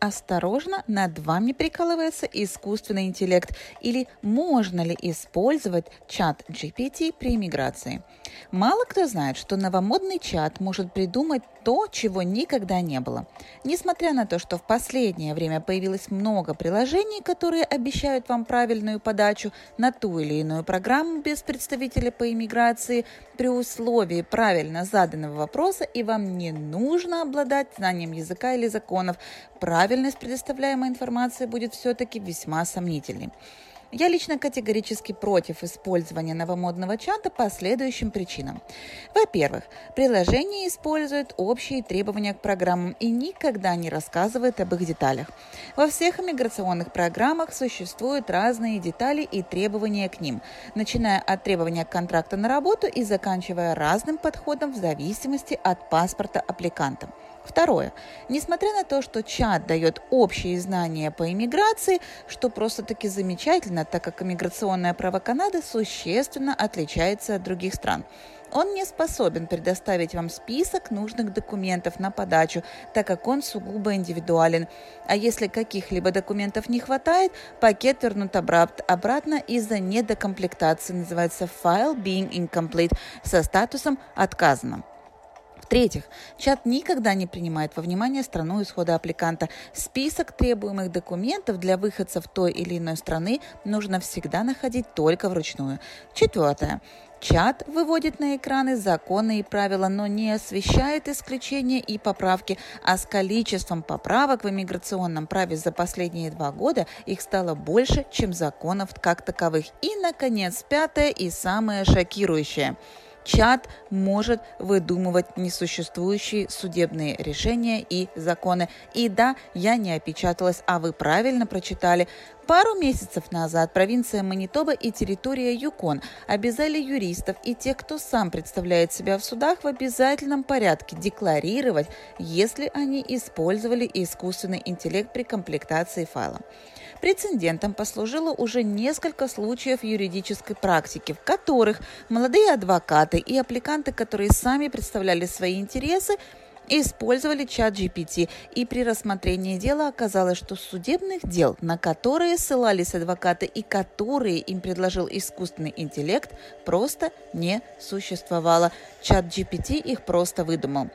осторожно, над вами прикалывается искусственный интеллект или можно ли использовать чат GPT при миграции. Мало кто знает, что новомодный чат может придумать то, чего никогда не было. Несмотря на то, что в последнее время появилось много приложений, которые обещают вам правильную подачу на ту или иную программу без представителя по иммиграции, при условии правильно заданного вопроса, и вам не нужно обладать знанием языка или законов, правильность предоставляемой информации будет все-таки весьма сомнительной. Я лично категорически против использования новомодного чата по следующим причинам. Во-первых, приложение использует общие требования к программам и никогда не рассказывает об их деталях. Во всех иммиграционных программах существуют разные детали и требования к ним, начиная от требования контракта на работу и заканчивая разным подходом в зависимости от паспорта аппликанта. Второе. Несмотря на то, что чат дает общие знания по иммиграции, что просто-таки замечательно, так как иммиграционное право Канады существенно отличается от других стран. Он не способен предоставить вам список нужных документов на подачу, так как он сугубо индивидуален. А если каких-либо документов не хватает, пакет вернут обратно из-за недокомплектации. Называется File Being Incomplete со статусом «Отказано». В-третьих, чат никогда не принимает во внимание страну исхода аппликанта. Список требуемых документов для выходцев той или иной страны нужно всегда находить только вручную. Четвертое. Чат выводит на экраны законы и правила, но не освещает исключения и поправки, а с количеством поправок в иммиграционном праве за последние два года их стало больше, чем законов как таковых. И, наконец, пятое и самое шокирующее – чат может выдумывать несуществующие судебные решения и законы. И да, я не опечаталась, а вы правильно прочитали. Пару месяцев назад провинция Манитоба и территория Юкон обязали юристов и тех, кто сам представляет себя в судах, в обязательном порядке декларировать, если они использовали искусственный интеллект при комплектации файла. Прецедентом послужило уже несколько случаев юридической практики, в которых молодые адвокаты и аппликанты, которые сами представляли свои интересы, использовали чат GPT, и при рассмотрении дела оказалось, что судебных дел, на которые ссылались адвокаты и которые им предложил искусственный интеллект, просто не существовало. Чат GPT их просто выдумал.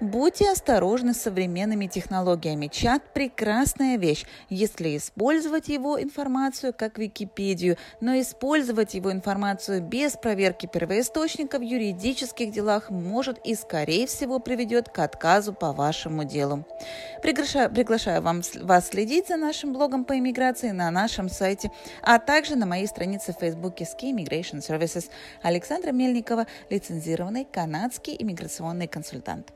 Будьте осторожны с современными технологиями. Чат – прекрасная вещь, если использовать его информацию как Википедию, но использовать его информацию без проверки первоисточника в юридических делах может и, скорее всего, приведет к отказу по вашему делу. Приглашаю, приглашаю вам, вас следить за нашим блогом по иммиграции на нашем сайте, а также на моей странице в Фейсбуке Ski Immigration Services Александра Мельникова, лицензированный канадский иммиграционный консультант.